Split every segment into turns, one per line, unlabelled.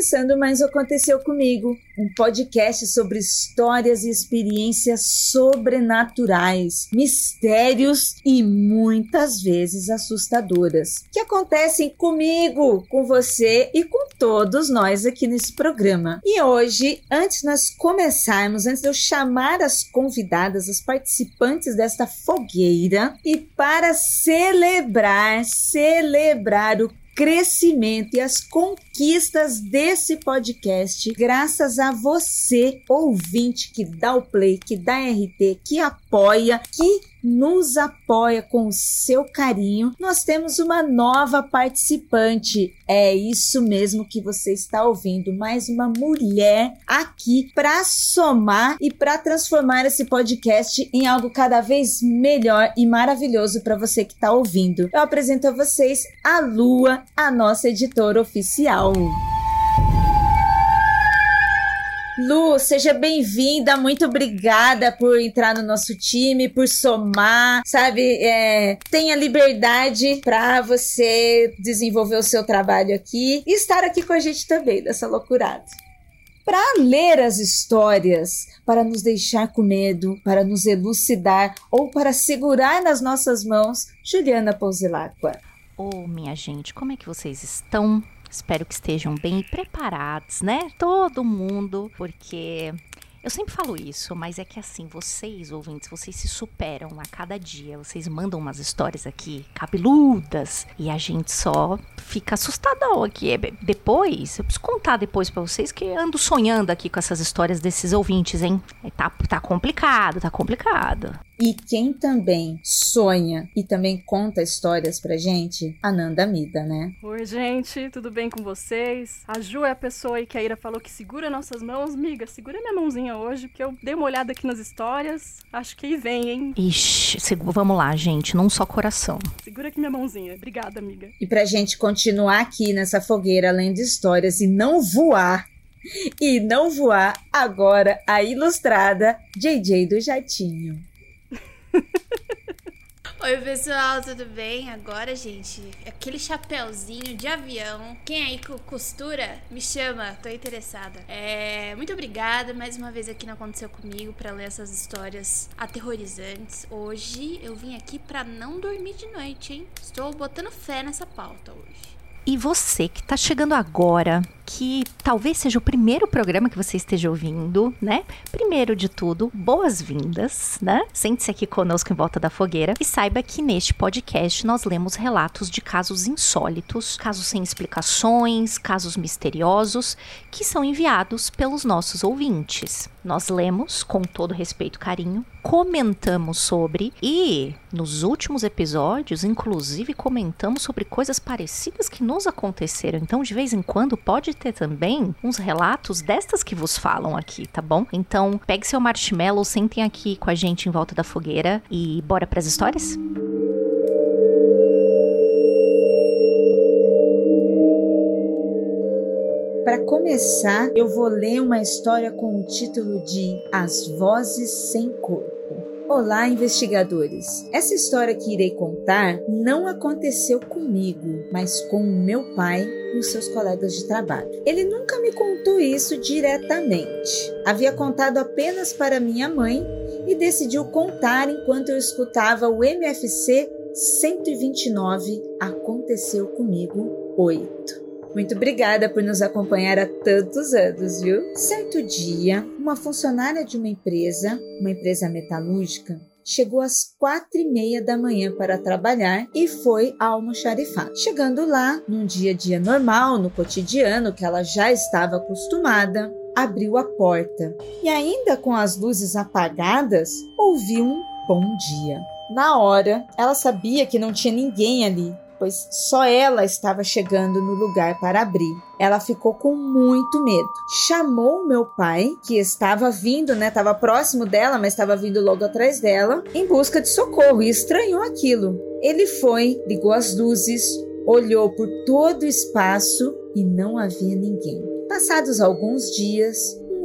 começando mais Aconteceu Comigo, um podcast sobre histórias e experiências sobrenaturais, mistérios e muitas vezes assustadoras, que acontecem comigo, com você e com todos nós aqui nesse programa. E hoje, antes nós começarmos, antes de eu chamar as convidadas, as participantes desta fogueira, e para celebrar, celebrar o crescimento e as conquistas desse podcast, graças a você, ouvinte, que dá o play, que dá RT, que apoia, que nos apoia com o seu carinho, nós temos uma nova participante. É isso mesmo que você está ouvindo, mais uma mulher aqui para somar e para transformar esse podcast em algo cada vez melhor e maravilhoso para você que está ouvindo. Eu apresento a vocês a Lua, a nossa editora oficial. Lu, seja bem-vinda, muito obrigada por entrar no nosso time, por somar, sabe? É, tenha liberdade para você desenvolver o seu trabalho aqui e estar aqui com a gente também nessa loucurada. Para ler as histórias, para nos deixar com medo, para nos elucidar ou para segurar nas nossas mãos, Juliana Pousilacqua.
Ô, oh, minha gente, como é que vocês estão? Espero que estejam bem preparados, né? Todo mundo, porque eu sempre falo isso, mas é que assim, vocês, ouvintes, vocês se superam a cada dia. Vocês mandam umas histórias aqui cabeludas e a gente só fica assustadão aqui. É, depois, eu preciso contar depois para vocês que ando sonhando aqui com essas histórias desses ouvintes, hein? Tá, tá complicado, tá complicado.
E quem também sonha e também conta histórias pra gente, a Nanda Mida, né?
Oi, gente, tudo bem com vocês? A Ju é a pessoa aí que a Ira falou que segura nossas mãos. Miga, segura minha mãozinha hoje, porque eu dei uma olhada aqui nas histórias. Acho que aí vem, hein?
Ixi, vamos lá, gente, num só coração.
Segura aqui minha mãozinha. Obrigada, amiga.
E pra gente continuar aqui nessa fogueira, além de histórias, e não voar e não voar agora a ilustrada JJ do Jatinho.
Oi, pessoal, tudo bem? Agora, gente, aquele chapéuzinho de avião. Quem aí costura, me chama, tô interessada. É, muito obrigada mais uma vez aqui no Aconteceu Comigo para ler essas histórias aterrorizantes. Hoje eu vim aqui para não dormir de noite, hein? Estou botando fé nessa pauta hoje.
E você que está chegando agora, que talvez seja o primeiro programa que você esteja ouvindo, né? Primeiro de tudo, boas-vindas, né? Sente-se aqui conosco em volta da fogueira e saiba que neste podcast nós lemos relatos de casos insólitos, casos sem explicações, casos misteriosos que são enviados pelos nossos ouvintes. Nós lemos com todo respeito e carinho, comentamos sobre e nos últimos episódios, inclusive, comentamos sobre coisas parecidas que nos aconteceram. Então, de vez em quando, pode ter também uns relatos destas que vos falam aqui, tá bom? Então, pegue seu marshmallow, sentem aqui com a gente em volta da fogueira e bora para as histórias?
Para começar, eu vou ler uma história com o título de As Vozes Sem Corpo. Olá, investigadores! Essa história que irei contar não aconteceu comigo, mas com o meu pai e os seus colegas de trabalho. Ele nunca me contou isso diretamente. Havia contado apenas para minha mãe e decidiu contar enquanto eu escutava o MFC 129 Aconteceu Comigo 8. Muito obrigada por nos acompanhar há tantos anos, viu? Certo dia, uma funcionária de uma empresa, uma empresa metalúrgica, chegou às quatro e meia da manhã para trabalhar e foi ao almoxarifado. Chegando lá, num dia a dia normal, no cotidiano que ela já estava acostumada, abriu a porta e ainda com as luzes apagadas, ouviu um bom dia. Na hora, ela sabia que não tinha ninguém ali, pois só ela estava chegando no lugar para abrir. Ela ficou com muito medo. Chamou meu pai, que estava vindo, né? Estava próximo dela, mas estava vindo logo atrás dela, em busca de socorro e estranhou aquilo. Ele foi, ligou as luzes, olhou por todo o espaço e não havia ninguém. Passados alguns dias,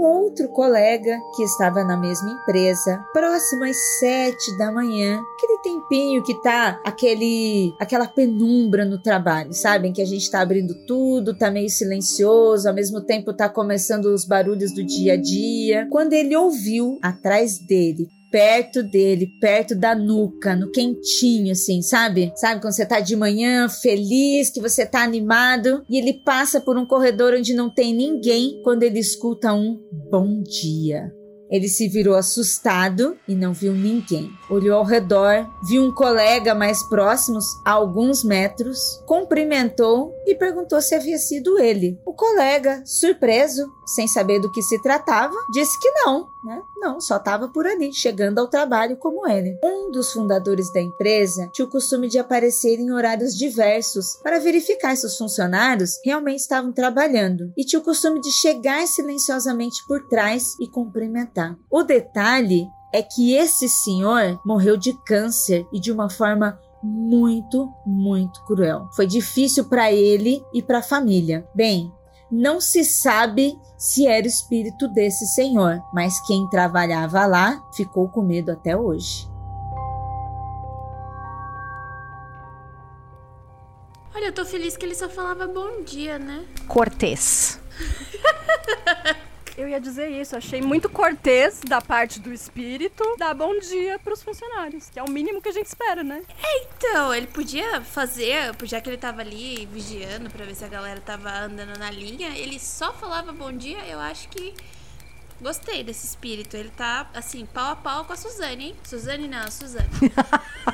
outro colega que estava na mesma empresa, próximo às sete da manhã, aquele tempinho que tá aquele aquela penumbra no trabalho, sabem que a gente tá abrindo tudo, tá meio silencioso, ao mesmo tempo tá começando os barulhos do dia a dia. Quando ele ouviu atrás dele perto dele, perto da nuca, no quentinho, assim, sabe? Sabe quando você tá de manhã feliz, que você tá animado e ele passa por um corredor onde não tem ninguém quando ele escuta um bom dia. Ele se virou assustado e não viu ninguém. Olhou ao redor, viu um colega mais próximos, a alguns metros, cumprimentou e perguntou se havia sido ele. O colega, surpreso, sem saber do que se tratava, disse que não, né? Não, só estava por ali, chegando ao trabalho como ele. Um dos fundadores da empresa tinha o costume de aparecer em horários diversos para verificar se os funcionários realmente estavam trabalhando e tinha o costume de chegar silenciosamente por trás e cumprimentar. O detalhe é que esse senhor morreu de câncer e de uma forma muito, muito cruel. Foi difícil para ele e para a família. Bem, não se sabe se era o espírito desse senhor, mas quem trabalhava lá ficou com medo até hoje.
Olha, eu tô feliz que ele só falava bom dia, né?
Cortês.
Eu ia dizer isso, achei muito cortês da parte do espírito dar bom dia pros funcionários, que é o mínimo que a gente espera, né?
É, então, ele podia fazer, já que ele tava ali vigiando pra ver se a galera tava andando na linha, ele só falava bom dia, eu acho que Gostei desse espírito. Ele tá, assim, pau a pau com a Suzane, hein? Suzane não, Suzane.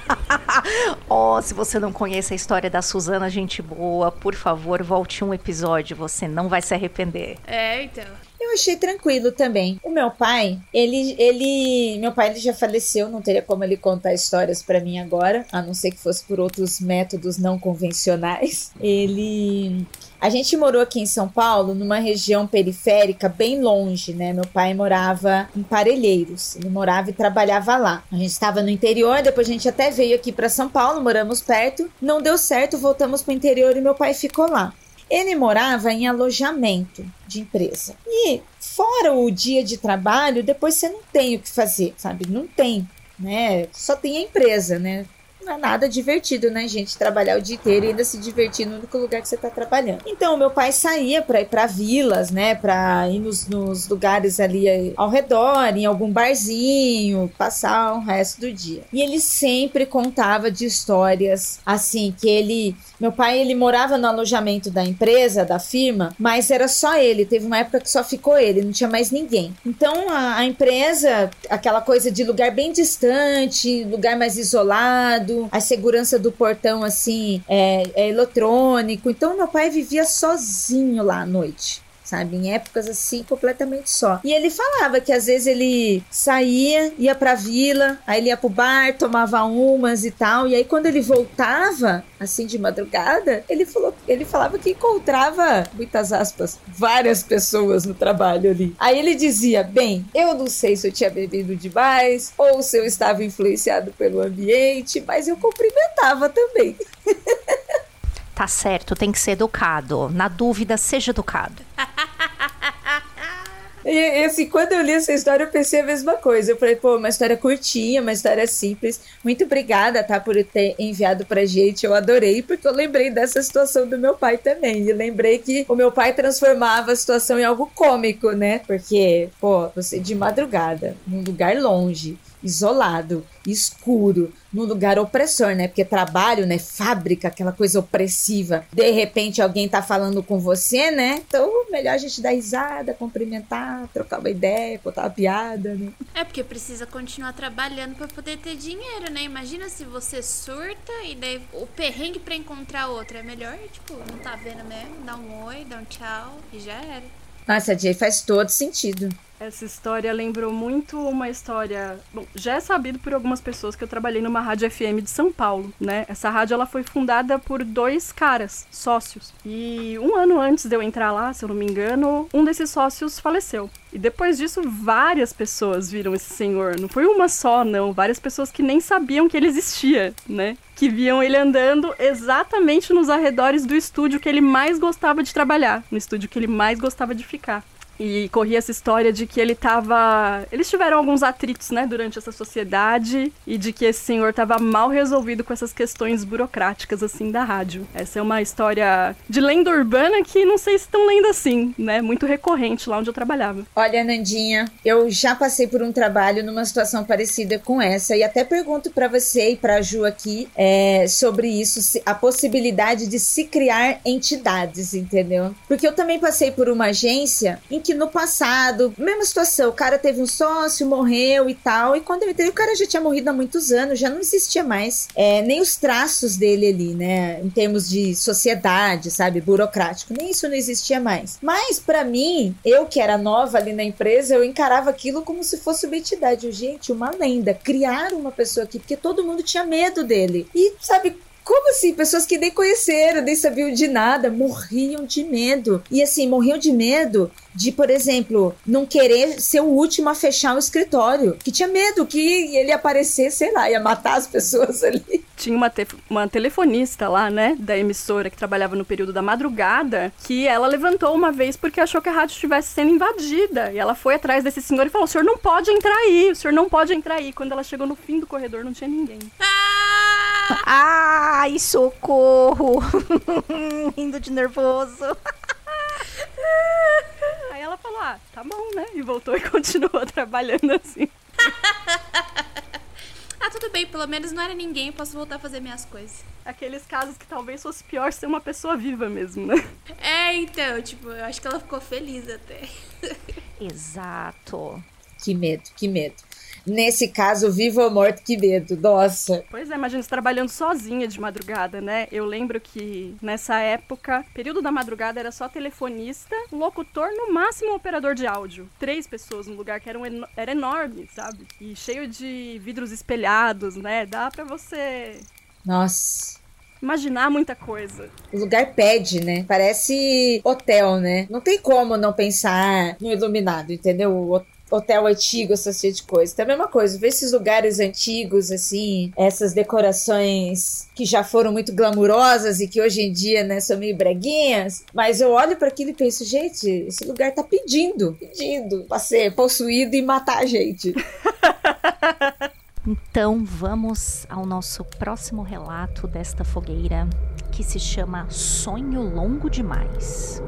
oh, se você não conhece a história da Suzana, gente boa, por favor, volte um episódio. Você não vai se arrepender.
É, então.
Eu achei tranquilo também. O meu pai, ele, ele, meu pai ele já faleceu, não teria como ele contar histórias para mim agora, a não ser que fosse por outros métodos não convencionais. Ele a gente morou aqui em São Paulo, numa região periférica bem longe, né? Meu pai morava em Parelheiros. Ele morava e trabalhava lá. A gente estava no interior, depois a gente até veio aqui para São Paulo, moramos perto. Não deu certo, voltamos para o interior e meu pai ficou lá. Ele morava em alojamento de empresa. E fora o dia de trabalho, depois você não tem o que fazer, sabe? Não tem, né? Só tem a empresa, né? Não é nada divertido, né, gente? Trabalhar o dia inteiro e ainda se divertir no único lugar que você tá trabalhando. Então, meu pai saía pra ir pra vilas, né? Pra ir nos, nos lugares ali ao redor, em algum barzinho, passar o resto do dia. E ele sempre contava de histórias assim, que ele. Meu pai, ele morava no alojamento da empresa, da firma, mas era só ele. Teve uma época que só ficou ele, não tinha mais ninguém. Então, a, a empresa, aquela coisa de lugar bem distante, lugar mais isolado a segurança do portão assim é, é eletrônico. Então meu pai vivia sozinho lá à noite sabe? Em épocas assim, completamente só. E ele falava que às vezes ele saía, ia pra vila, aí ele ia pro bar, tomava umas e tal. E aí quando ele voltava, assim, de madrugada, ele falou, ele falava que encontrava, muitas aspas, várias pessoas no trabalho ali. Aí ele dizia: bem, eu não sei se eu tinha bebido demais ou se eu estava influenciado pelo ambiente, mas eu cumprimentava também.
Tá certo, tem que ser educado. Na dúvida, seja educado.
E, assim, quando eu li essa história, eu pensei a mesma coisa. Eu falei, pô, uma história curtinha, uma história simples. Muito obrigada, tá, por ter enviado pra gente. Eu adorei, porque eu lembrei dessa situação do meu pai também. E lembrei que o meu pai transformava a situação em algo cômico, né? Porque, pô, você de madrugada, num lugar longe, isolado, escuro, num lugar opressor, né? Porque trabalho, né? Fábrica, aquela coisa opressiva. De repente alguém tá falando com você, né? Então, melhor a gente dar risada, cumprimentar, trocar uma ideia, contar uma piada, né?
É porque precisa continuar trabalhando para poder ter dinheiro, né? Imagina se você surta e daí o perrengue para encontrar outro é melhor, tipo, não tá vendo mesmo, dá um oi, dá um tchau e já era.
Nossa, Jay, faz todo sentido.
Essa história lembrou muito uma história. Bom, já é sabido por algumas pessoas que eu trabalhei numa rádio FM de São Paulo, né? Essa rádio ela foi fundada por dois caras, sócios. E um ano antes de eu entrar lá, se eu não me engano, um desses sócios faleceu. E depois disso, várias pessoas viram esse senhor. Não foi uma só, não. Várias pessoas que nem sabiam que ele existia, né? Que viam ele andando exatamente nos arredores do estúdio que ele mais gostava de trabalhar, no estúdio que ele mais gostava de ficar. E corria essa história de que ele tava. Eles tiveram alguns atritos, né, durante essa sociedade e de que esse senhor tava mal resolvido com essas questões burocráticas, assim, da rádio. Essa é uma história de lenda urbana que não sei se tão lenda assim, né? Muito recorrente lá onde eu trabalhava.
Olha, Nandinha, eu já passei por um trabalho numa situação parecida com essa e até pergunto para você e pra Ju aqui é, sobre isso, a possibilidade de se criar entidades, entendeu? Porque eu também passei por uma agência em que no passado, mesma situação, o cara teve um sócio, morreu e tal, e quando eu entrei, o cara já tinha morrido há muitos anos, já não existia mais é, nem os traços dele ali, né, em termos de sociedade, sabe, burocrático, nem isso não existia mais. Mas para mim, eu que era nova ali na empresa, eu encarava aquilo como se fosse uma entidade, gente, uma lenda, criar uma pessoa aqui, porque todo mundo tinha medo dele. E sabe, como assim? Pessoas que nem conheceram, nem sabiam de nada, morriam de medo. E assim, morriam de medo de, por exemplo, não querer ser o último a fechar o escritório. Que tinha medo que ele aparecer, sei lá, ia matar as pessoas ali.
Tinha uma, te uma telefonista lá, né, da emissora que trabalhava no período da madrugada, que ela levantou uma vez porque achou que a rádio estivesse sendo invadida. E ela foi atrás desse senhor e falou: o senhor não pode entrar aí, o senhor não pode entrar aí. Quando ela chegou no fim do corredor, não tinha ninguém.
Ai, socorro! Rindo de nervoso.
Aí ela falou: ah, tá bom, né? E voltou e continuou trabalhando assim.
ah, tudo bem, pelo menos não era ninguém, eu posso voltar a fazer minhas coisas.
Aqueles casos que talvez fosse pior ser uma pessoa viva mesmo, né?
É, então, tipo, eu acho que ela ficou feliz até.
Exato.
Que medo, que medo. Nesse caso, vivo ou morto, que medo, nossa.
Pois é, imagina você trabalhando sozinha de madrugada, né? Eu lembro que nessa época, período da madrugada era só telefonista, locutor, no máximo operador de áudio. Três pessoas no lugar que era, um, era enorme, sabe? E cheio de vidros espelhados, né? Dá pra você.
Nossa
imaginar muita coisa.
O lugar pede, né? Parece hotel, né? Não tem como não pensar no iluminado, entendeu? Hotel antigo, essa cheia de coisa. Então, é a mesma coisa, ver esses lugares antigos, assim, essas decorações que já foram muito glamurosas e que hoje em dia, né, são meio breguinhas. Mas eu olho para aquilo e penso, gente, esse lugar tá pedindo, pedindo pra ser possuído e matar a gente.
Então vamos ao nosso próximo relato desta fogueira, que se chama Sonho Longo Demais.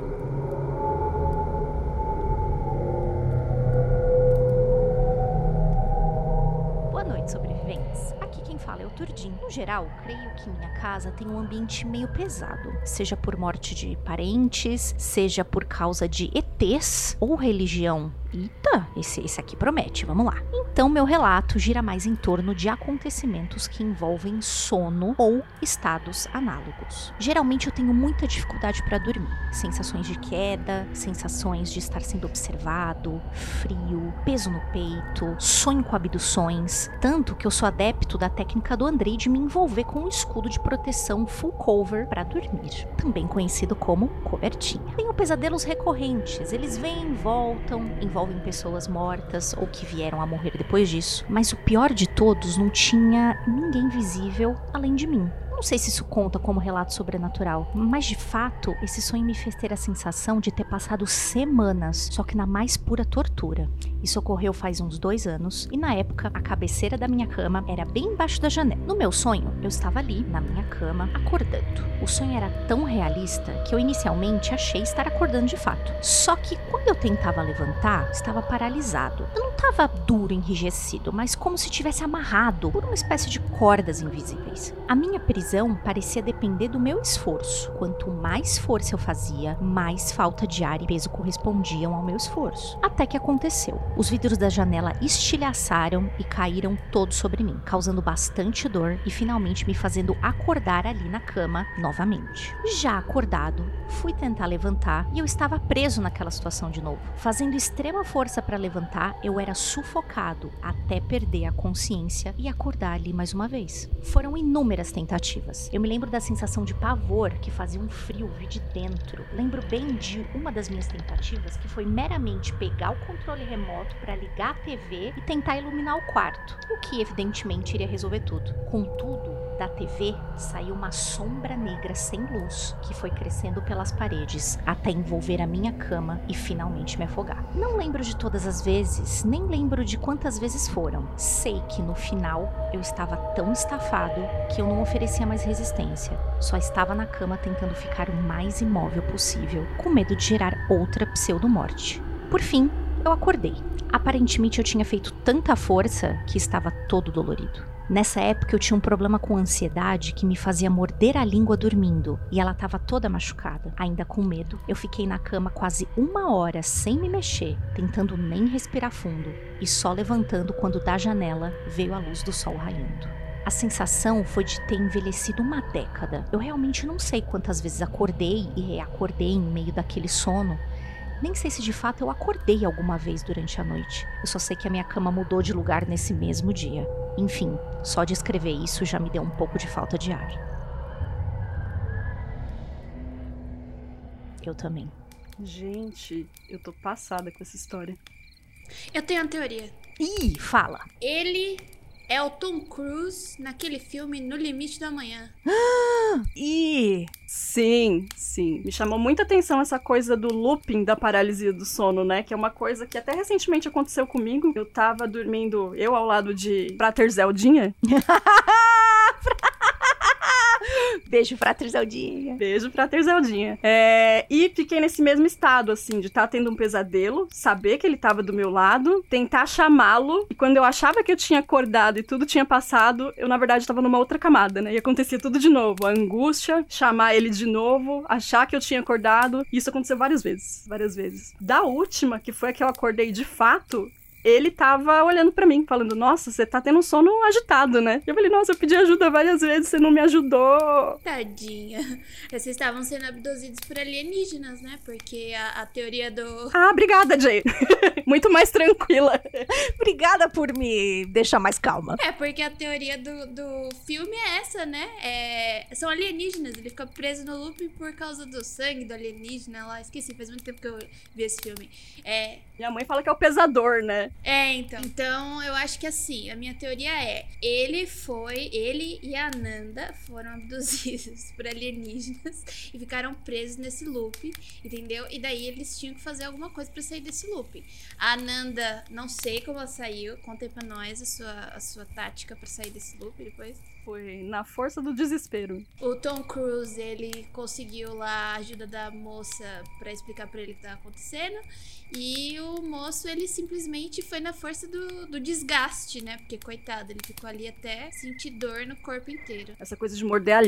Geral, creio que minha casa tem um ambiente meio pesado, seja por morte de parentes, seja por causa de ETs ou religião Eita, esse, esse aqui promete, vamos lá. Então, meu relato gira mais em torno de acontecimentos que envolvem sono ou estados análogos. Geralmente eu tenho muita dificuldade para dormir. Sensações de queda, sensações de estar sendo observado, frio, peso no peito, sonho com abduções. Tanto que eu sou adepto da técnica do Andrei de me envolver com um escudo de proteção full cover para dormir, também conhecido como cobertinha. Tenho pesadelos recorrentes, eles vêm voltam, envolvem envolvem pessoas mortas ou que vieram a morrer depois disso. Mas o pior de todos, não tinha ninguém visível além de mim. Não sei se isso conta como relato sobrenatural, mas de fato, esse sonho me fez ter a sensação de ter passado semanas, só que na mais pura tortura. Isso ocorreu faz uns dois anos e na época a cabeceira da minha cama era bem embaixo da janela. No meu sonho, eu estava ali, na minha cama, acordando. O sonho era tão realista que eu inicialmente achei estar acordando de fato. Só que quando eu tentava levantar, estava paralisado. Eu não estava duro, enrijecido, mas como se tivesse amarrado por uma espécie de cordas invisíveis. A minha prisão parecia depender do meu esforço. Quanto mais força eu fazia, mais falta de ar e peso correspondiam ao meu esforço. Até que aconteceu. Os vidros da janela estilhaçaram e caíram todos sobre mim, causando bastante dor e finalmente me fazendo acordar ali na cama novamente. Já acordado, fui tentar levantar e eu estava preso naquela situação de novo. Fazendo extrema força para levantar, eu era sufocado até perder a consciência e acordar ali mais uma vez. Foram inúmeras tentativas. Eu me lembro da sensação de pavor que fazia um frio vir de dentro. Lembro bem de uma das minhas tentativas que foi meramente pegar o controle remoto para ligar a TV e tentar iluminar o quarto, o que evidentemente iria resolver tudo. Contudo, Da TV saiu uma sombra negra sem luz que foi crescendo pelas paredes até envolver a minha cama e finalmente me afogar. Não lembro de todas as vezes, nem lembro de quantas vezes foram. Sei que no final eu estava tão estafado que eu não oferecia mais resistência. Só estava na cama tentando ficar o mais imóvel possível, com medo de gerar outra pseudo-morte. Por fim, eu acordei. Aparentemente eu tinha feito tanta força que estava todo dolorido. Nessa época eu tinha um problema com ansiedade que me fazia morder a língua dormindo e ela estava toda machucada. Ainda com medo, eu fiquei na cama quase uma hora sem me mexer, tentando nem respirar fundo e só levantando quando da janela veio a luz do sol raiando. A sensação foi de ter envelhecido uma década. Eu realmente não sei quantas vezes acordei e reacordei em meio daquele sono, nem sei se de fato eu acordei alguma vez durante a noite. Eu só sei que a minha cama mudou de lugar nesse mesmo dia. Enfim, só de escrever isso já me deu um pouco de falta de ar. Eu também.
Gente, eu tô passada com essa história.
Eu tenho uma teoria.
Ih, fala.
Ele é o Tom Cruise naquele filme No Limite da Manhã.
Ih,
Sim, sim. Me chamou muita atenção essa coisa do looping da paralisia do sono, né? Que é uma coisa que até recentemente aconteceu comigo. Eu tava dormindo, eu ao lado de Prater Zeldinha.
Beijo, Frater Zeldinha.
Beijo pra Terzeldinha. É, e fiquei nesse mesmo estado, assim, de estar tá tendo um pesadelo, saber que ele tava do meu lado, tentar chamá-lo, e quando eu achava que eu tinha acordado e tudo tinha passado, eu na verdade tava numa outra camada, né? E acontecia tudo de novo. A angústia, chamar ele de novo, achar que eu tinha acordado. Isso aconteceu várias vezes. Várias vezes. Da última, que foi a que eu acordei de fato, ele tava olhando para mim, falando: Nossa, você tá tendo um sono agitado, né? Eu falei: Nossa, eu pedi ajuda várias vezes, você não me ajudou.
Tadinha. Vocês estavam sendo abduzidos por alienígenas, né? Porque a, a teoria do.
Ah, obrigada, Jay. Muito mais tranquila.
Obrigada por me deixar mais calma.
É, porque a teoria do, do filme é essa, né? É, são alienígenas. Ele fica preso no loop por causa do sangue do alienígena lá. Esqueci, faz muito tempo que eu vi esse filme. É,
Minha mãe fala que é o pesador, né?
É, então. Então, eu acho que assim, a minha teoria é: ele foi, ele e a Nanda foram abduzidos por alienígenas e ficaram presos nesse loop, entendeu? E daí eles tinham que fazer alguma coisa pra sair desse loop. A Nanda, não sei como ela saiu, conta aí pra nós a sua, a sua tática pra sair desse loop depois.
Foi na força do desespero.
O Tom Cruise, ele conseguiu lá a ajuda da moça pra explicar pra ele o que tava acontecendo. E o moço, ele simplesmente foi na força do, do desgaste, né? Porque, coitado, ele ficou ali até sentir dor no corpo inteiro.
Essa coisa de morder a,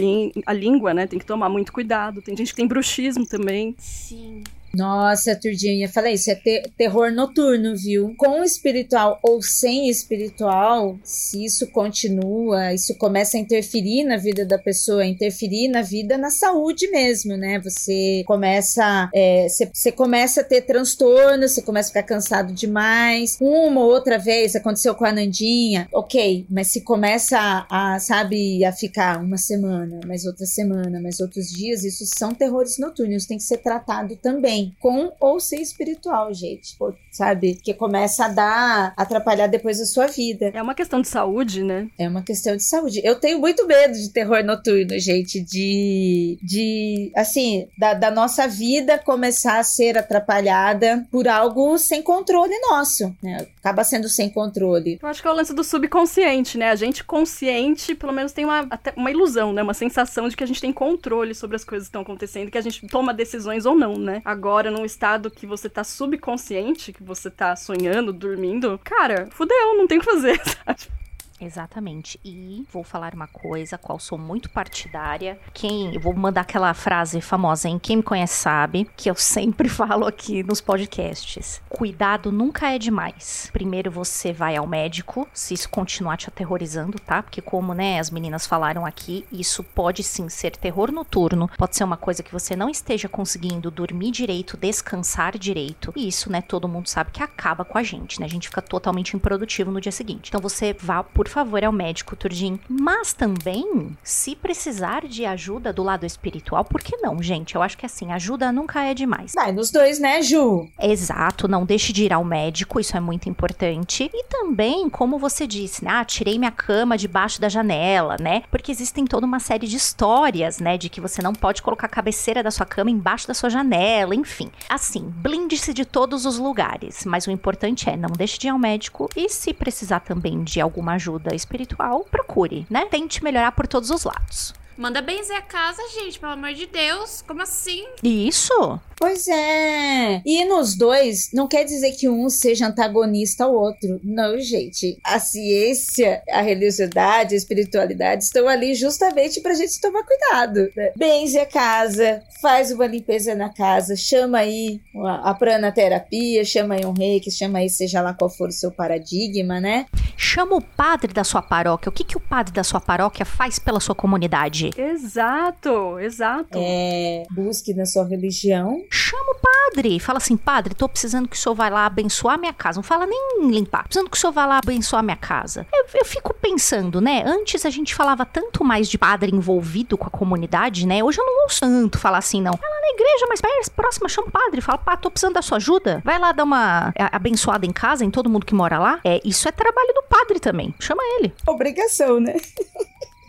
a língua, né? Tem que tomar muito cuidado. Tem gente que tem bruxismo também.
Sim.
Nossa, Turdinha, falei, isso é te- terror noturno, viu? Com espiritual ou sem espiritual, se isso continua, isso começa a interferir na vida da pessoa, interferir na vida, na saúde mesmo, né? Você começa, é, você, você começa a ter transtorno, você começa a ficar cansado demais. Uma ou outra vez aconteceu com a Nandinha, ok, mas se começa a, a, sabe, a ficar uma semana, mais outra semana, mais outros dias, isso são terrores noturnos, tem que ser tratado também, com ou sem espiritual, gente, sabe? Que começa a dar, atrapalhar depois a sua vida.
É uma questão de saúde, né?
É uma questão de saúde. Eu tenho muito medo de terror noturno, gente, de, de assim, da, da nossa vida começar a ser atrapalhada por algo sem controle nosso, né? Acaba sendo sem controle.
Eu acho que é o lance do subconsciente, né? A gente consciente, pelo menos, tem uma, até uma ilusão, né? Uma sensação de que a gente tem controle sobre as coisas que estão acontecendo, que a gente toma decisões ou não, né? Agora, num estado que você tá subconsciente, que você tá sonhando, dormindo, cara, fudeu, não tem o que fazer, sabe?
Exatamente. E vou falar uma coisa, qual sou muito partidária. Quem, eu vou mandar aquela frase famosa, hein? Quem me conhece sabe que eu sempre falo aqui nos podcasts. Cuidado nunca é demais. Primeiro você vai ao médico, se isso continuar te aterrorizando, tá? Porque como, né, as meninas falaram aqui, isso pode sim ser terror noturno, pode ser uma coisa que você não esteja conseguindo dormir direito, descansar direito. E isso, né, todo mundo sabe que acaba com a gente, né? A gente fica totalmente improdutivo no dia seguinte. Então você vá por por favor, ao médico, Turdim. Mas também, se precisar de ajuda do lado espiritual, por que não, gente? Eu acho que assim, ajuda nunca é demais.
Vai nos dois, né, Ju?
Exato, não deixe de ir ao médico, isso é muito importante. E também, como você disse, né? Ah, tirei minha cama debaixo da janela, né? Porque existem toda uma série de histórias, né? De que você não pode colocar a cabeceira da sua cama embaixo da sua janela, enfim. Assim, blinde-se de todos os lugares. Mas o importante é não deixe de ir ao médico e se precisar também de alguma ajuda espiritual, procure, né? Tente melhorar por todos os lados.
Manda benzer a casa, gente, pelo amor de Deus. Como assim?
Isso?
Pois é. E nos dois, não quer dizer que um seja antagonista ao outro. Não, gente. A ciência, a religiosidade, a espiritualidade estão ali justamente pra gente tomar cuidado. Né? Benze a casa, faz uma limpeza na casa, chama aí a pranaterapia, chama aí um reiki, chama aí seja lá qual for o seu paradigma, né?
Chama o padre da sua paróquia. O que, que o padre da sua paróquia faz pela sua comunidade?
Exato, exato.
É, busque na sua religião.
Chama o padre. Fala assim, padre, tô precisando que o senhor vá lá abençoar minha casa. Não fala nem limpar. Precisando que o senhor vá lá abençoar minha casa. Eu, eu fico pensando, né? Antes a gente falava tanto mais de padre envolvido com a comunidade, né? Hoje eu não ouço tanto falar assim, não. Vai lá na igreja, mas próxima, chama o padre. Fala, pá, tô precisando da sua ajuda. Vai lá dar uma é, abençoada em casa, em todo mundo que mora lá. É, isso é trabalho do padre também. Chama ele.
Obrigação, né?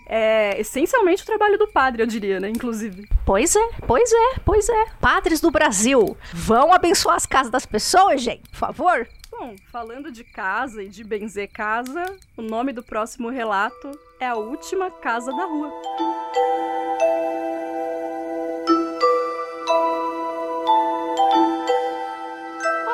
É essencialmente o trabalho do padre, eu diria, né? Inclusive.
Pois é, pois é, pois é. Padres do Brasil, vão abençoar as casas das pessoas, gente, por favor.
Bom, falando de casa e de benzer casa, o nome do próximo relato é A Última Casa da Rua.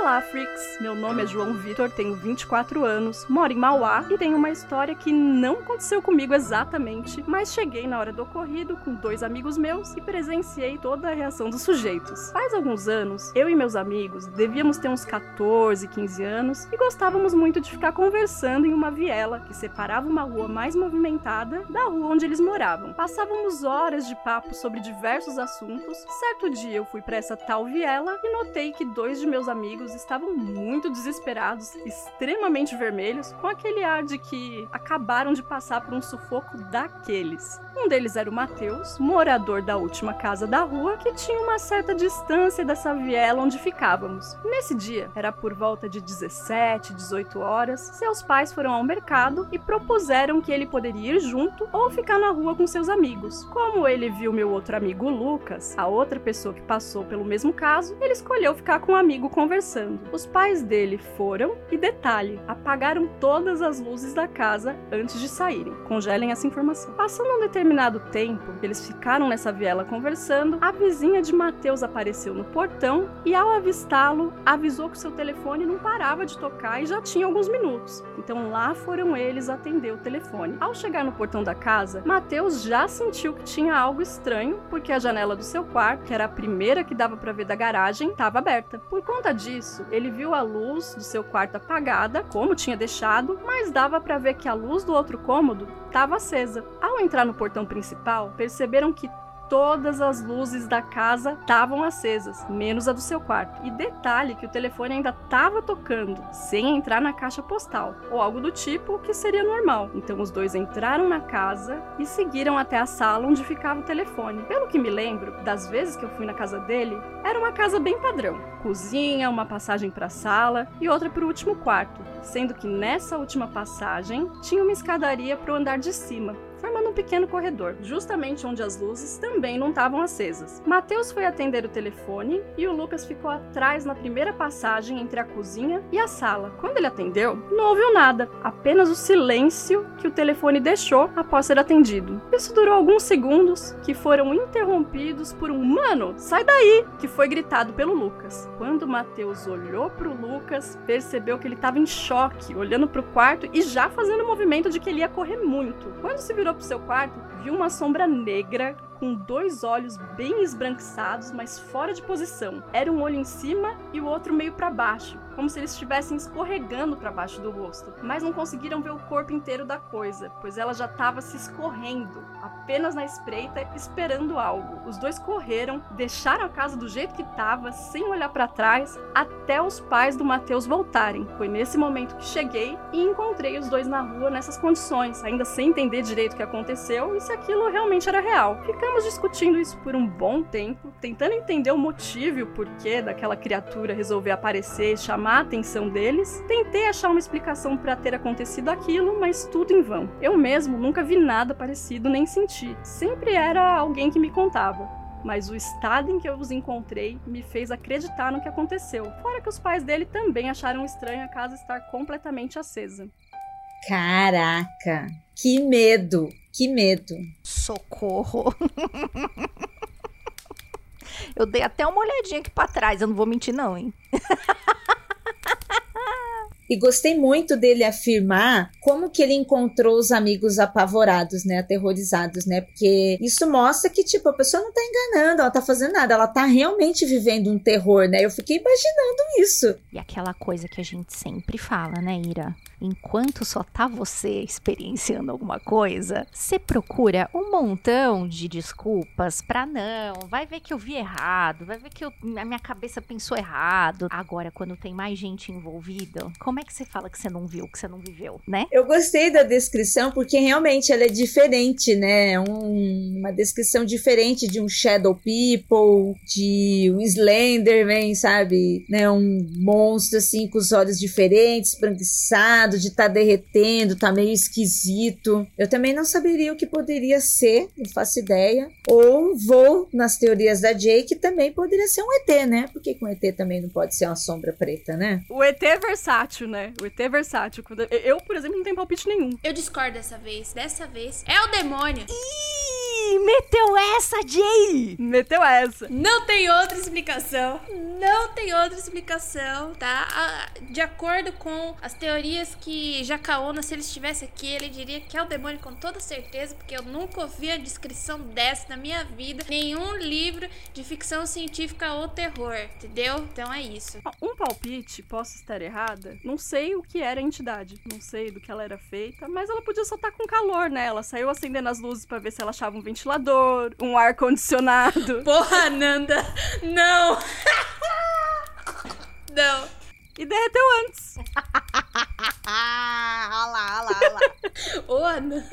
Olá, freaks! Meu nome é João Vitor, tenho 24 anos, moro em Mauá e tenho uma história que não aconteceu comigo exatamente, mas cheguei na hora do ocorrido com dois amigos meus e presenciei toda a reação dos sujeitos. Faz alguns anos, eu e meus amigos devíamos ter uns 14, 15 anos e gostávamos muito de ficar conversando em uma viela que separava uma rua mais movimentada da rua onde eles moravam. Passávamos horas de papo sobre diversos assuntos. Certo dia eu fui para essa tal viela e notei que dois de meus amigos estavam muito desesperados, extremamente vermelhos, com aquele ar de que acabaram de passar por um sufoco daqueles. Um deles era o Matheus, morador da última casa da rua, que tinha uma certa distância dessa viela onde ficávamos. Nesse dia, era por volta de 17, 18 horas, seus pais foram ao mercado e propuseram que ele poderia ir junto ou ficar na rua com seus amigos. Como ele viu meu outro amigo Lucas, a outra pessoa que passou pelo mesmo caso, ele escolheu ficar com o um amigo conversando. Os pais dele foram e detalhe, apagaram todas as luzes da casa antes de saírem. Congelem essa informação. Passando um determinado tempo, eles ficaram nessa viela conversando, a vizinha de Mateus apareceu no portão e ao avistá-lo, avisou que seu telefone não parava de tocar e já tinha alguns minutos. Então lá foram eles atender o telefone. Ao chegar no portão da casa, Mateus já sentiu que tinha algo estranho, porque a janela do seu quarto, que era a primeira que dava para ver da garagem, estava aberta. Por conta disso, ele viu a luz do seu quarto apagada, como tinha deixado, mas dava para ver que a luz do outro cômodo estava acesa. Ao entrar no portão principal, perceberam que todas as luzes da casa estavam acesas, menos a do seu quarto. E detalhe que o telefone ainda estava tocando, sem entrar na caixa postal, ou algo do tipo que seria normal. Então os dois entraram na casa e seguiram até a sala onde ficava o telefone. Pelo que me lembro, das vezes que eu fui na casa dele, era uma casa bem padrão. Cozinha, uma passagem para a sala e outra para o último quarto, sendo que nessa última passagem tinha uma escadaria para o andar de cima, formando um pequeno corredor, justamente onde as luzes também não estavam acesas. Mateus foi atender o telefone e o Lucas ficou atrás na primeira passagem entre a cozinha e a sala. Quando ele atendeu, não ouviu nada, apenas o silêncio que o telefone deixou após ser atendido. Isso durou alguns segundos, que foram interrompidos por um mano, sai daí, que foi gritado pelo Lucas. Quando Mateus olhou para o Lucas, percebeu que ele estava em choque, olhando para o quarto e já fazendo o movimento de que ele ia correr muito. Quando se virou pro seu quarto, viu uma sombra negra com dois olhos bem esbranquiçados, mas fora de posição. Era um olho em cima e o outro meio para baixo. Como se eles estivessem escorregando para baixo do rosto, mas não conseguiram ver o corpo inteiro da coisa, pois ela já estava se escorrendo, apenas na espreita, esperando algo. Os dois correram, deixaram a casa do jeito que estava, sem olhar para trás, até os pais do Mateus voltarem. Foi nesse momento que cheguei e encontrei os dois na rua nessas condições, ainda sem entender direito o que aconteceu e se aquilo realmente era real. Ficamos discutindo isso por um bom tempo, tentando entender o motivo e o porquê daquela criatura resolver aparecer e chamar a atenção deles. Tentei achar uma explicação para ter acontecido aquilo, mas tudo em vão. Eu mesmo nunca vi nada parecido nem senti. Sempre era alguém que me contava mas o estado em que eu os encontrei me fez acreditar no que aconteceu. Fora que os pais dele também acharam estranha a casa estar completamente acesa.
Caraca, que medo, que medo.
Socorro. eu dei até uma olhadinha aqui para trás, eu não vou mentir não, hein.
E gostei muito dele afirmar como que ele encontrou os amigos apavorados, né, aterrorizados, né? Porque isso mostra que tipo a pessoa não tá enganando, ela tá fazendo nada, ela tá realmente vivendo um terror, né? Eu fiquei imaginando isso.
E aquela coisa que a gente sempre fala, né, Ira? enquanto só tá você experienciando alguma coisa, você procura um montão de desculpas pra não, vai ver que eu vi errado, vai ver que eu, a minha cabeça pensou errado. Agora, quando tem mais gente envolvida, como é que você fala que você não viu, que você não viveu, né?
Eu gostei da descrição porque realmente ela é diferente, né? Um, uma descrição diferente de um Shadow People, de um Slenderman, sabe? Né? Um monstro assim com os olhos diferentes, esbranquiçados de estar tá derretendo, tá meio esquisito. Eu também não saberia o que poderia ser, não faço ideia. Ou vou nas teorias da Jay, que também poderia ser um ET, né? Por que, um ET também não pode ser uma sombra preta, né?
O ET é versátil, né? O ET é versátil. Eu, por exemplo, não tenho palpite nenhum.
Eu discordo dessa vez. Dessa vez é o demônio.
Ih, meteu essa, Jay!
Meteu essa.
Não tem outra explicação. Não tem outra explicação, tá? De acordo com as teorias que Jacaona, se ele estivesse aqui, ele diria que é o demônio com toda certeza, porque eu nunca ouvi a descrição dessa na minha vida. Nenhum livro de ficção científica ou terror, entendeu? Então é isso.
Um palpite, posso estar errada? Não sei o que era a entidade, não sei do que ela era feita, mas ela podia só estar com calor, né? Ela saiu acendendo as luzes para ver se ela achava um ventilador, um ar condicionado.
Porra, Nanda, não! não.
E derreteu antes.
olha lá, olha lá, olha lá.
Ô, Ananda.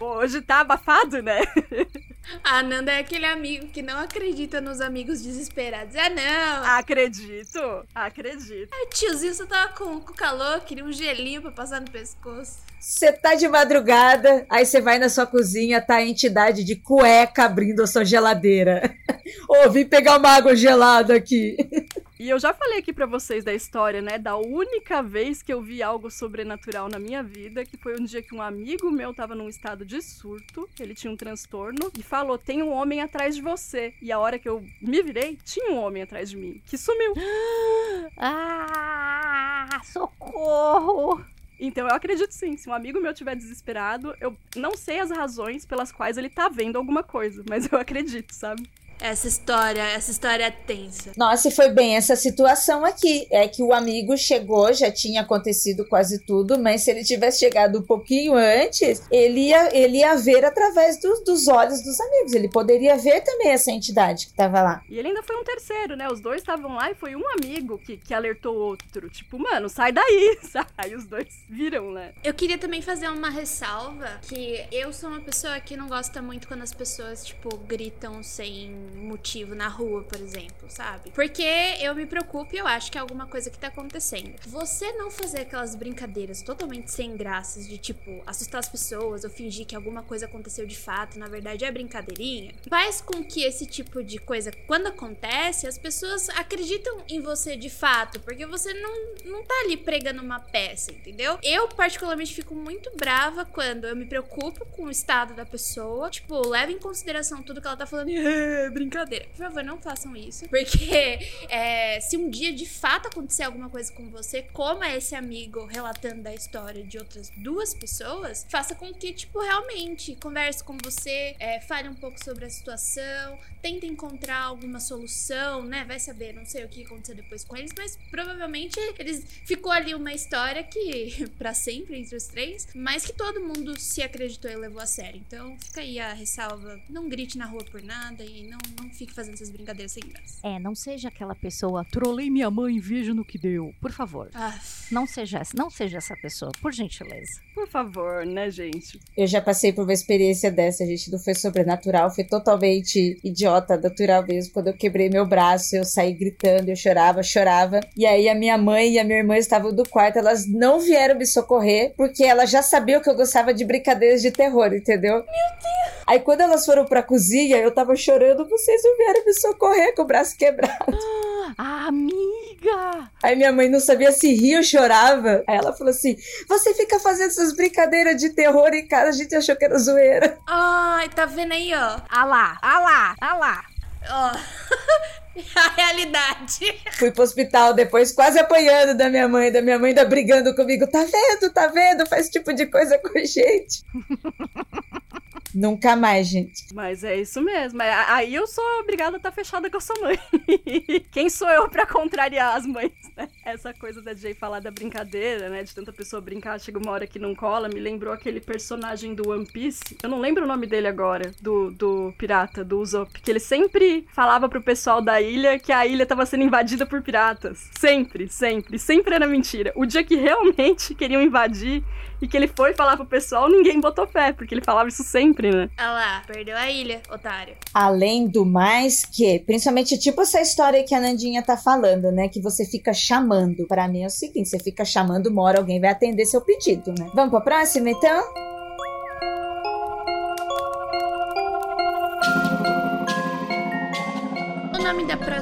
Hoje tá abafado, né?
A Ananda é aquele amigo que não acredita nos amigos desesperados. Ah, não.
Acredito, acredito.
Tiozinho, você tava com, com calor, queria um gelinho pra passar no pescoço.
Você tá de madrugada, aí você vai na sua cozinha, tá a entidade de cueca abrindo a sua geladeira. Ô, oh, vim pegar uma água gelada aqui.
E eu já falei aqui para vocês da história, né? Da única vez que eu vi algo sobrenatural na minha vida, que foi um dia que um amigo meu tava num estado de surto, ele tinha um transtorno, e falou: tem um homem atrás de você. E a hora que eu me virei, tinha um homem atrás de mim, que sumiu.
Ah, socorro!
Então eu acredito sim. Se um amigo meu tiver desesperado, eu não sei as razões pelas quais ele tá vendo alguma coisa, mas eu acredito, sabe?
Essa história, essa história é tensa.
Nossa, e foi bem essa situação aqui. É que o amigo chegou, já tinha acontecido quase tudo, mas se ele tivesse chegado um pouquinho antes, ele ia, ele ia ver através do, dos olhos dos amigos. Ele poderia ver também essa entidade que tava lá.
E ele ainda foi um terceiro, né? Os dois estavam lá e foi um amigo que, que alertou o outro. Tipo, mano, sai daí! Aí os dois viram, né?
Eu queria também fazer uma ressalva que eu sou uma pessoa que não gosta muito quando as pessoas, tipo, gritam sem motivo na rua, por exemplo, sabe? Porque eu me preocupo e eu acho que é alguma coisa que tá acontecendo. Você não fazer aquelas brincadeiras totalmente sem graças de tipo assustar as pessoas ou fingir que alguma coisa aconteceu de fato, na verdade é brincadeirinha, faz com que esse tipo de coisa, quando acontece, as pessoas acreditam em você de fato, porque você não, não tá ali pregando uma peça, entendeu? Eu, particularmente, fico muito brava quando eu me preocupo com o estado da pessoa, tipo, levo em consideração tudo que ela tá falando e brincadeira. Por favor, não façam isso. Porque é, se um dia de fato acontecer alguma coisa com você, como esse amigo relatando da história de outras duas pessoas, faça com que, tipo, realmente converse com você, é, fale um pouco sobre a situação, tente encontrar alguma solução, né? Vai saber, não sei o que aconteceu depois com eles, mas provavelmente eles ficou ali uma história que, para sempre entre os três, mas que todo mundo se acreditou e levou a sério. Então fica aí a ressalva: não grite na rua por nada e não, não fique fazendo essas brincadeiras sem graça.
É, não seja aquela pessoa, trolei minha mãe, veja no que deu. Por favor.
Ah,
Não seja essa, não seja essa pessoa, por gentileza.
Por favor, né, gente?
Eu já passei por uma experiência dessa, gente. Não foi sobrenatural, foi totalmente idiota, natural mesmo. Quando eu quebrei meu braço, eu saí gritando, eu chorava, chorava. E aí a minha mãe e a minha irmã estavam do quarto, elas não vieram me socorrer, porque elas já sabiam que eu gostava de brincadeiras de terror, entendeu? Meu Deus! Aí quando elas foram pra cozinha, eu tava chorando, vocês não vieram me socorrer com o braço quebrado.
Ah, amiga!
Aí minha mãe não sabia se ria ou chorava. Aí ela falou assim: Você fica fazendo essas brincadeiras de terror em casa, a gente achou que era zoeira.
Ai, tá vendo aí, ó?
Ah lá, ah lá, ah lá.
Ó. a realidade.
Fui pro hospital depois, quase apanhando da minha mãe, da minha mãe ainda brigando comigo. Tá vendo, tá vendo? Faz esse tipo de coisa com a gente. Nunca mais, gente.
Mas é isso mesmo. É, Aí eu sou obrigada a estar fechada com a sua mãe. Quem sou eu pra contrariar as mães, né? Essa coisa da Jay falar da brincadeira, né? De tanta pessoa brincar, chega uma hora que não cola, me lembrou aquele personagem do One Piece. Eu não lembro o nome dele agora, do, do pirata, do Usopp. Que ele sempre falava pro pessoal da ilha que a ilha tava sendo invadida por piratas. Sempre, sempre. Sempre era mentira. O dia que realmente queriam invadir e que ele foi falar pro pessoal, ninguém botou fé, porque ele falava isso sempre, né?
Olha lá, perdeu a ilha, otário.
Além do mais que, principalmente tipo essa história que a Nandinha tá falando, né? Que você fica chamando. Pra mim é o seguinte, você fica chamando, uma hora alguém vai atender seu pedido, né? Vamos pra próxima, então?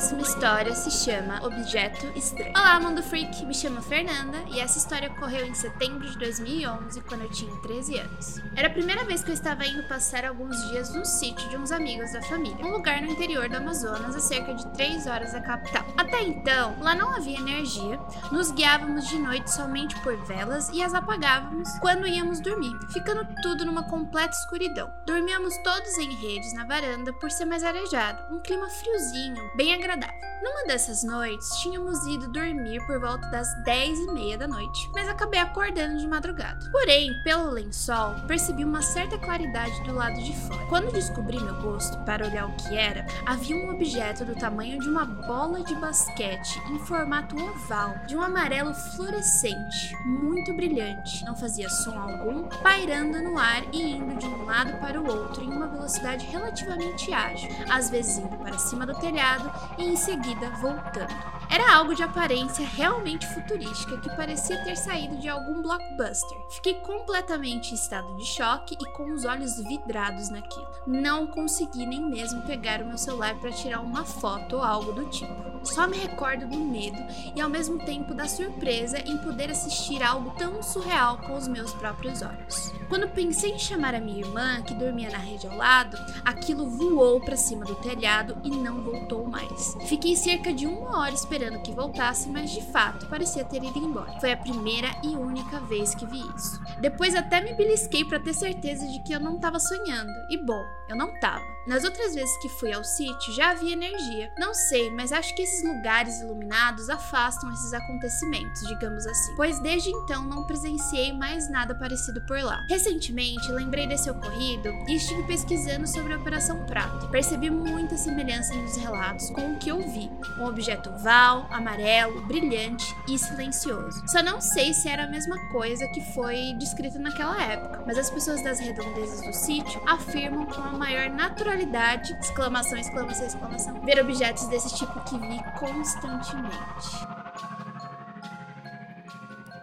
Próxima história se chama Objeto Estranho. Olá, Mundo Freak! Me chamo Fernanda e essa história ocorreu em setembro de 2011, quando eu tinha 13 anos. Era a primeira vez que eu estava indo passar alguns dias no sítio de uns amigos da família, um lugar no interior do Amazonas, a cerca de 3 horas da capital. Até então, lá não havia energia, nos guiávamos de noite somente por velas e as apagávamos quando íamos dormir, ficando tudo numa completa escuridão. Dormíamos todos em redes na varanda por ser mais arejado, um clima friozinho, bem agradável. Numa dessas noites, tínhamos ido dormir por volta das 10 e meia da noite, mas acabei acordando de madrugada. Porém, pelo lençol, percebi uma certa claridade do lado de fora. Quando descobri meu gosto para olhar o que era, havia um objeto do tamanho de uma bola de basquete em formato oval, de um amarelo fluorescente, muito brilhante. Não fazia som algum, pairando no ar e indo de um lado para o outro em uma velocidade relativamente ágil, às vezes indo para cima do telhado e em seguida voltando. Era algo de aparência realmente futurística que parecia ter saído de algum blockbuster. Fiquei completamente em estado de choque e com os olhos vidrados naquilo. Não consegui nem mesmo pegar o meu celular para tirar uma foto ou algo do tipo. Só me recordo do medo e ao mesmo tempo da surpresa em poder assistir algo tão surreal com os meus próprios olhos. Quando pensei em chamar a minha irmã, que dormia na rede ao lado, aquilo voou para cima do telhado e não voltou mais. Fiquei cerca de uma hora esperando que voltasse, mas de fato parecia ter ido embora. Foi a primeira e única vez que vi isso. Depois até me belisquei para ter certeza de que eu não estava sonhando. E bom, eu não tava. Nas outras vezes que fui ao sítio já havia energia. Não sei, mas acho que esses lugares iluminados afastam esses acontecimentos, digamos assim. Pois desde então não presenciei mais nada parecido por lá. Recentemente lembrei desse ocorrido e estive pesquisando sobre a Operação Prato. Percebi muita semelhança nos relatos com o que eu vi. Um objeto oval, amarelo, brilhante e silencioso. Só não sei se era a mesma coisa que foi descrita naquela época, mas as pessoas das redondezas do sítio afirmam com a maior naturalidade, exclamação, exclamação, exclamação, ver objetos desse tipo que vi constantemente.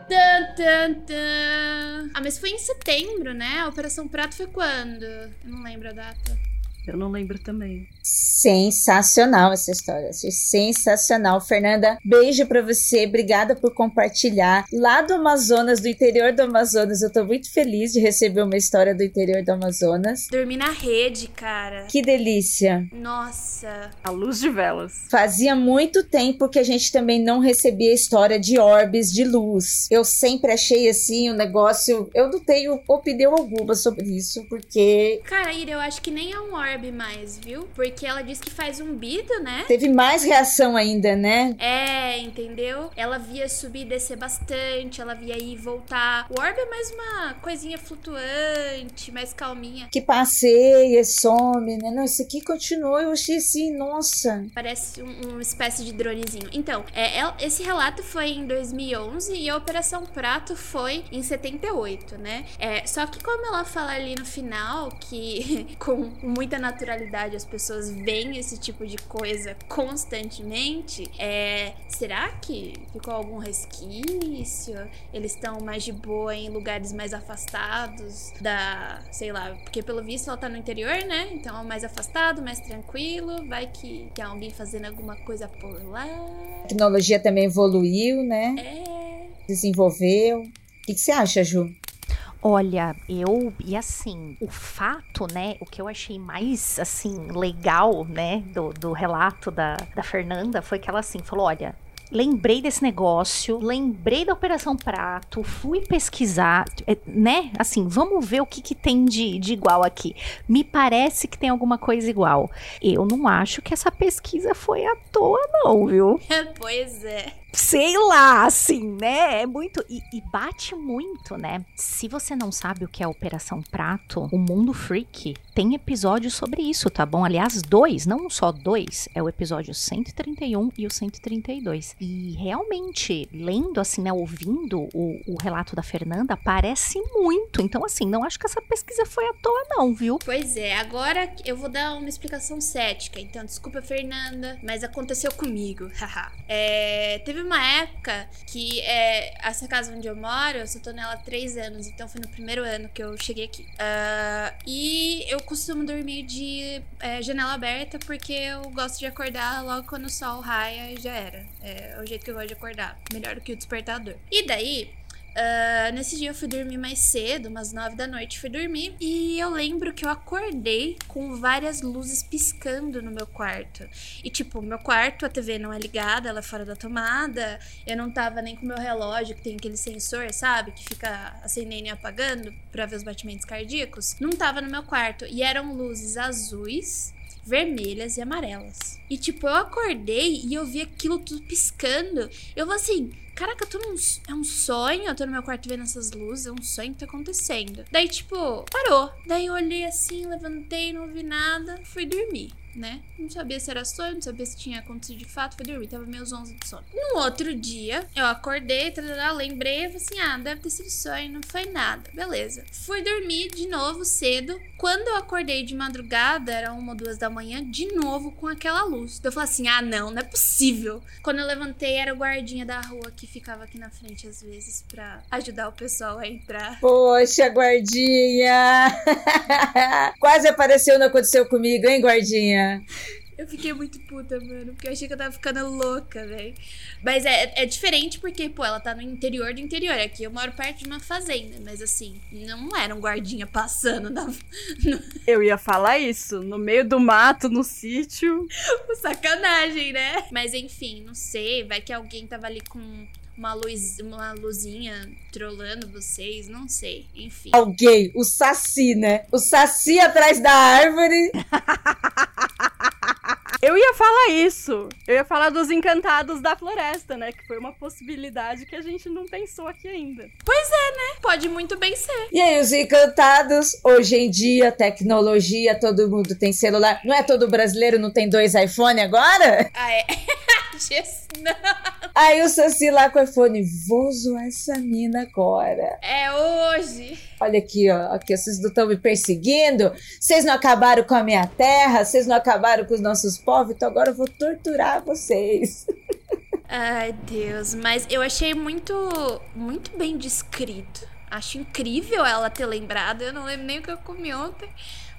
Tan, tan, tan. Ah, mas foi em setembro, né? A Operação Prato foi quando? Eu não lembro a data.
Eu não lembro também.
Sensacional essa história, sensacional. Fernanda, beijo para você, obrigada por compartilhar. Lá do Amazonas, do interior do Amazonas, eu tô muito feliz de receber uma história do interior do Amazonas.
Dormi na rede, cara.
Que delícia.
Nossa.
A luz de velas.
Fazia muito tempo que a gente também não recebia história de orbes de luz. Eu sempre achei assim o um negócio. Eu não tenho opinião alguma sobre isso, porque.
Cara, Ira, eu acho que nem é um orbe mais, viu? Porque ela disse que faz zumbido, né?
Teve mais reação ainda, né?
É, entendeu? Ela via subir e descer bastante, ela via ir e voltar. O orbe é mais uma coisinha flutuante, mais calminha.
Que passeia, some, né? Não, isso aqui continua. Eu achei assim, nossa.
Parece um, uma espécie de dronezinho. Então, é, é, esse relato foi em 2011 e a Operação Prato foi em 78, né? É, só que como ela fala ali no final que com muita naturalidade as pessoas veem esse tipo de coisa constantemente, é, será que ficou algum resquício? Eles estão mais de boa em lugares mais afastados da, sei lá, porque pelo visto ela tá no interior, né? Então mais afastado, mais tranquilo, vai que tem alguém fazendo alguma coisa por lá.
A tecnologia também evoluiu, né?
É.
Desenvolveu. O que, que você acha, Ju?
Olha, eu e assim, o fato, né, o que eu achei mais assim legal, né, do, do relato da, da Fernanda foi que ela assim falou: olha, lembrei desse negócio, lembrei da Operação Prato, fui pesquisar, né? Assim, vamos ver o que, que tem de, de igual aqui. Me parece que tem alguma coisa igual. Eu não acho que essa pesquisa foi à toa, não, viu?
pois é
sei lá, assim, né? É muito. E, e, bate muito, né? Se você não sabe o que é Operação Prato, o Mundo Freak tem episódio sobre isso, tá bom? Aliás, dois, não só dois. É o episódio 131 e o 132. E realmente, lendo, assim, né? Ouvindo o, o relato da Fernanda, parece muito. Então, assim, não acho que essa pesquisa foi à toa, não, viu?
Pois é, agora eu vou dar uma explicação cética. Então, desculpa, Fernanda, mas aconteceu comigo. Haha. é, teve época que é, essa casa onde eu moro, eu só tô nela há três anos, então foi no primeiro ano que eu cheguei aqui. Uh, e eu costumo dormir de é, janela aberta porque eu gosto de acordar logo quando o sol raia e já era. É o jeito que eu gosto de acordar. Melhor do que o despertador. E daí, Uh, nesse dia eu fui dormir mais cedo, umas nove da noite fui dormir. E eu lembro que eu acordei com várias luzes piscando no meu quarto. E tipo, meu quarto, a TV não é ligada, ela é fora da tomada. Eu não tava nem com meu relógio, que tem aquele sensor, sabe? Que fica acendendo e apagando para ver os batimentos cardíacos. Não tava no meu quarto. E eram luzes azuis vermelhas e amarelas. E tipo, eu acordei e eu vi aquilo tudo piscando. Eu vou assim, caraca, eu tô num, é um sonho, eu tô no meu quarto vendo essas luzes, é um sonho que tá acontecendo. Daí, tipo, parou. Daí eu olhei assim, levantei, não vi nada, fui dormir né? Não sabia se era sonho, não sabia se tinha acontecido de fato, fui dormir, tava meus 11 de sono. No outro dia, eu acordei, trará, lembrei, falei assim, ah, deve ter sido sonho, não foi nada. Beleza. Fui dormir de novo cedo. Quando eu acordei de madrugada, era uma ou duas da manhã, de novo com aquela luz. Então eu falei assim, ah, não, não é possível. Quando eu levantei, era o guardinha da rua que ficava aqui na frente às vezes pra ajudar o pessoal a entrar.
Poxa, guardinha! Quase apareceu, não aconteceu comigo, hein, guardinha?
Eu fiquei muito puta, mano, porque eu achei que eu tava ficando louca, velho. Mas é, é diferente porque, pô, ela tá no interior do interior. Aqui eu moro perto de uma fazenda, mas assim, não era um guardinha passando na.
No... Eu ia falar isso, no meio do mato, no sítio.
Sacanagem, né? Mas enfim, não sei, vai que alguém tava ali com uma luz, uma luzinha trolando vocês, não sei, enfim.
Alguém, o Saci, né? O Saci atrás da árvore.
Eu ia falar isso. Eu ia falar dos encantados da floresta, né? Que foi uma possibilidade que a gente não pensou aqui ainda.
Pois é, né? Pode muito bem ser.
E aí, os encantados, hoje em dia, tecnologia, todo mundo tem celular. Não é todo brasileiro não tem dois iPhone agora?
Ah, é. Jesus, não.
Aí o Saci lá com o iPhone, vou zoar essa mina agora.
É hoje.
Olha aqui, ó. Aqui, vocês não estão me perseguindo. Vocês não acabaram com a minha terra. Vocês não acabaram com os nossos povos. Então agora eu vou torturar vocês.
Ai, Deus. Mas eu achei muito, muito bem descrito. Acho incrível ela ter lembrado. Eu não lembro nem o que eu comi ontem.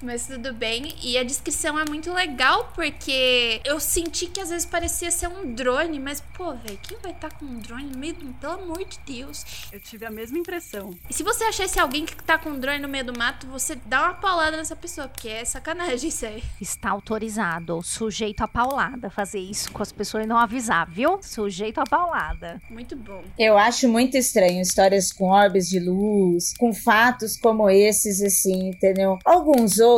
Mas tudo bem. E a descrição é muito legal porque eu senti que às vezes parecia ser um drone, mas, pô, velho, quem vai estar tá com um drone no meio do. Pelo amor de Deus.
Eu tive a mesma impressão.
E se você achar esse alguém que tá com um drone no meio do mato, você dá uma paulada nessa pessoa, porque é sacanagem isso aí.
Está autorizado, sujeito a paulada, fazer isso com as pessoas e não avisar, viu? Sujeito a paulada.
Muito bom.
Eu acho muito estranho histórias com orbes de luz, com fatos como esses, assim, entendeu? Alguns outros,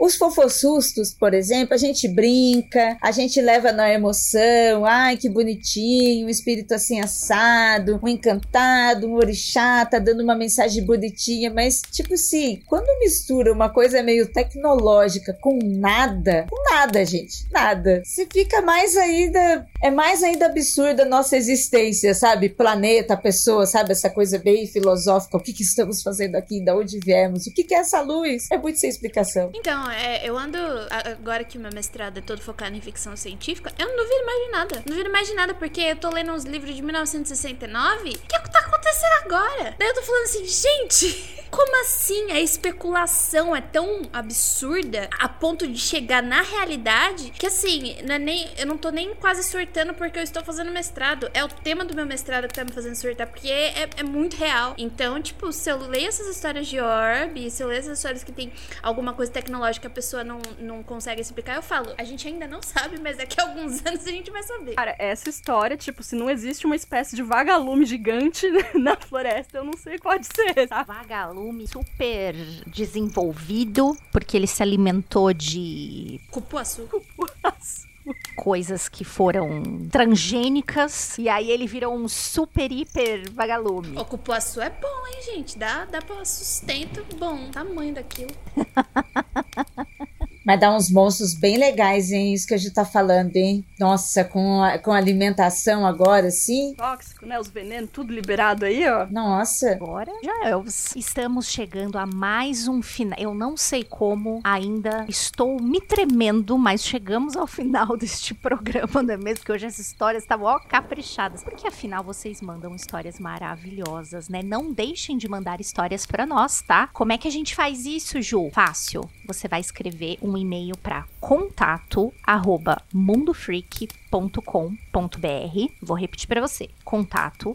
os fofossustos, por exemplo, a gente brinca, a gente leva na emoção, ai que bonitinho, um espírito assim assado, um encantado, um orixá, tá dando uma mensagem bonitinha, mas tipo assim, quando mistura uma coisa meio tecnológica com nada, com nada, gente, nada, se fica mais ainda, é mais ainda absurda a nossa existência, sabe? Planeta, pessoa, sabe? Essa coisa bem filosófica, o que que estamos fazendo aqui, da onde viemos, o que que é essa luz? É muito sem explicação.
Então, é, eu ando, agora que meu mestrado é todo focado em ficção científica, eu não duvido mais de nada. Não duvido mais de nada, porque eu tô lendo uns livros de 1969. O que, que tá acontecendo agora? Daí eu tô falando assim, gente, como assim? A especulação é tão absurda a ponto de chegar na realidade que assim, não é nem, eu não tô nem quase surtando porque eu estou fazendo mestrado. É o tema do meu mestrado que tá me fazendo surtar, porque é, é muito real. Então, tipo, se eu leio essas histórias de Orb, se eu leio essas histórias que tem alguma coisa tecnológica que a pessoa não, não consegue explicar, eu falo, a gente ainda não sabe, mas daqui a alguns anos a gente vai saber.
Cara, essa história, tipo, se não existe uma espécie de vagalume gigante na floresta, eu não sei qual pode ser,
tá? Vagalume super desenvolvido, porque ele se alimentou de.
Cupuaçu.
Cupuaçu
coisas que foram transgênicas e aí ele virou um super hiper vagalume.
O cupuaçu é bom, hein, gente? Dá, dá pra sustento bom, tamanho daquilo.
Mas dá uns monstros bem legais, hein? Isso que a gente tá falando, hein? Nossa, com, a, com alimentação agora, sim.
Tóxico, né? Os venenos, tudo liberado aí, ó.
Nossa.
Agora já é. Estamos chegando a mais um final. Eu não sei como ainda estou me tremendo, mas chegamos ao final deste programa, não é mesmo? Porque hoje as histórias estavam, ó, caprichadas. Porque afinal vocês mandam histórias maravilhosas, né? Não deixem de mandar histórias para nós, tá? Como é que a gente faz isso, Ju? Fácil. Você vai escrever um um e-mail para contato arroba mundofreak.com.br. Vou repetir para você: contato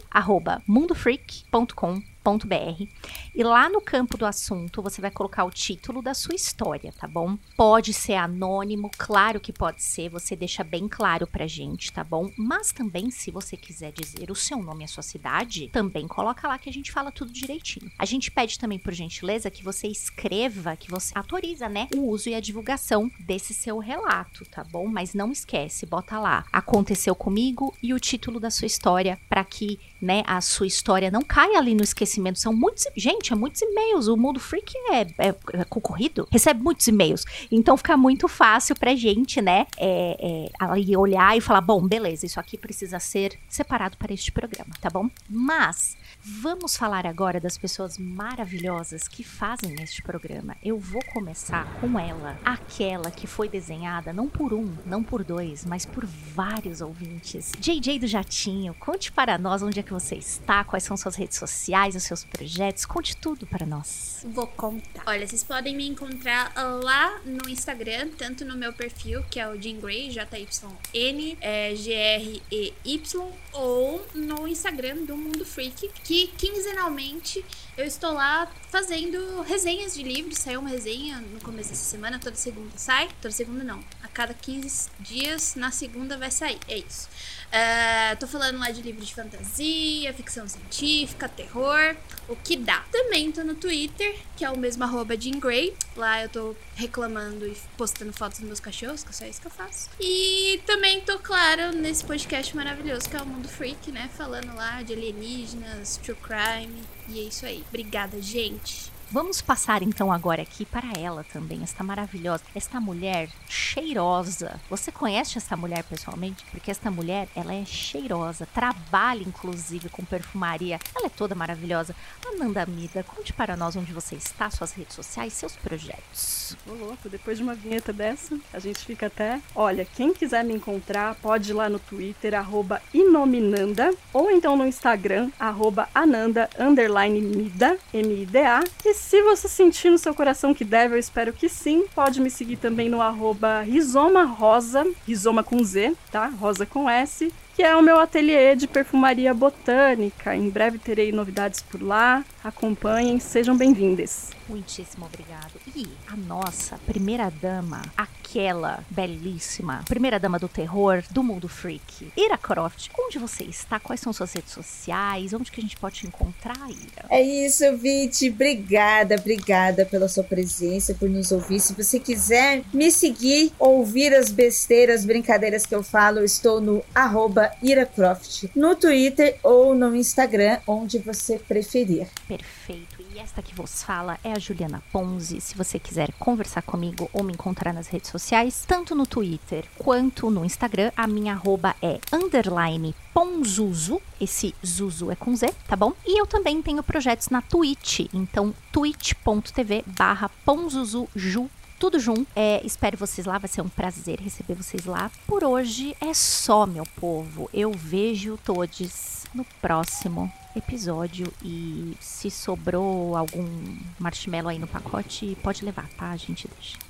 www.história.br e lá no campo do assunto você vai colocar o título da sua história, tá bom? Pode ser anônimo, claro que pode ser, você deixa bem claro pra gente, tá bom? Mas também, se você quiser dizer o seu nome e a sua cidade, também coloca lá que a gente fala tudo direitinho. A gente pede também, por gentileza, que você escreva, que você autoriza, né, o uso e a divulgação desse seu relato, tá bom? Mas não esquece, bota lá, aconteceu comigo e o título da sua história para que, né, a sua história não caia ali no esquecimento. São muitos, gente, é muitos e-mails. O mundo freak é, é, é concorrido, recebe muitos e-mails. Então fica muito fácil pra gente, né, é, é, olhar e falar: bom, beleza, isso aqui precisa ser separado para este programa, tá bom? Mas Vamos falar agora das pessoas maravilhosas que fazem este programa. Eu vou começar com ela, aquela que foi desenhada não por um, não por dois, mas por vários ouvintes. JJ do Jatinho, conte para nós onde é que você está, quais são suas redes sociais, os seus projetos, conte tudo para nós.
Vou contar. Olha, vocês podem me encontrar lá no Instagram, tanto no meu perfil, que é o Jean Grey, J-Y-N, é, G-R-E-Y, ou no Instagram do Mundo Freak, que quinzenalmente eu estou lá fazendo resenhas de livros. Saiu uma resenha no começo dessa semana, toda segunda sai. Toda segunda não. A cada 15 dias, na segunda vai sair. É isso. Uh, tô falando lá de livros de fantasia, ficção científica, terror, o que dá. Também tô no Twitter, que é o mesmo arroba Jean Grey. Lá eu tô reclamando e postando fotos dos meus cachorros, que é só isso que eu faço. E também tô, claro, nesse podcast maravilhoso que é o Mundo Freak, né? Falando lá de alienígenas, true crime. E é isso aí. Obrigada, gente.
Vamos passar então agora aqui para ela também, esta maravilhosa, esta mulher cheirosa. Você conhece essa mulher pessoalmente? Porque esta mulher, ela é cheirosa, trabalha inclusive com perfumaria. Ela é toda maravilhosa. Ananda Mida, conte para nós onde você está, suas redes sociais, seus projetos.
Ô louco, depois de uma vinheta dessa, a gente fica até. Olha, quem quiser me encontrar, pode ir lá no Twitter, arroba Inominanda, ou então no Instagram, arroba Ananda, underline Mida, M-I-D-A, e se você sentir no seu coração que deve, eu espero que sim, pode me seguir também no arroba Rizoma Rosa, Rizoma com Z, tá? Rosa com S que é o meu ateliê de perfumaria botânica. Em breve terei novidades por lá. Acompanhem, sejam bem-vindas.
Muitíssimo obrigado. E a nossa primeira dama, aquela belíssima primeira dama do terror do mundo freak, Ira Croft. Onde você está? Quais são suas redes sociais? Onde que a gente pode te encontrar, Ira?
É isso, Viti. Obrigada, obrigada pela sua presença, por nos ouvir. Se você quiser me seguir, ouvir as besteiras, brincadeiras que eu falo, eu estou no arroba Iracroft no Twitter ou no Instagram, onde você preferir.
Perfeito. E esta que vos fala é a Juliana Ponzi. Se você quiser conversar comigo ou me encontrar nas redes sociais, tanto no Twitter quanto no Instagram, a minha arroba é underline Ponzuzu. Esse Zuzu é com Z, tá bom? E eu também tenho projetos na Twitch. Então, twitch.tv barra Ponzuzuju tudo junto. É, espero vocês lá, vai ser um prazer receber vocês lá. Por hoje é só, meu povo. Eu vejo todos no próximo episódio e se sobrou algum marshmallow aí no pacote, pode levar, tá? A gente deixa.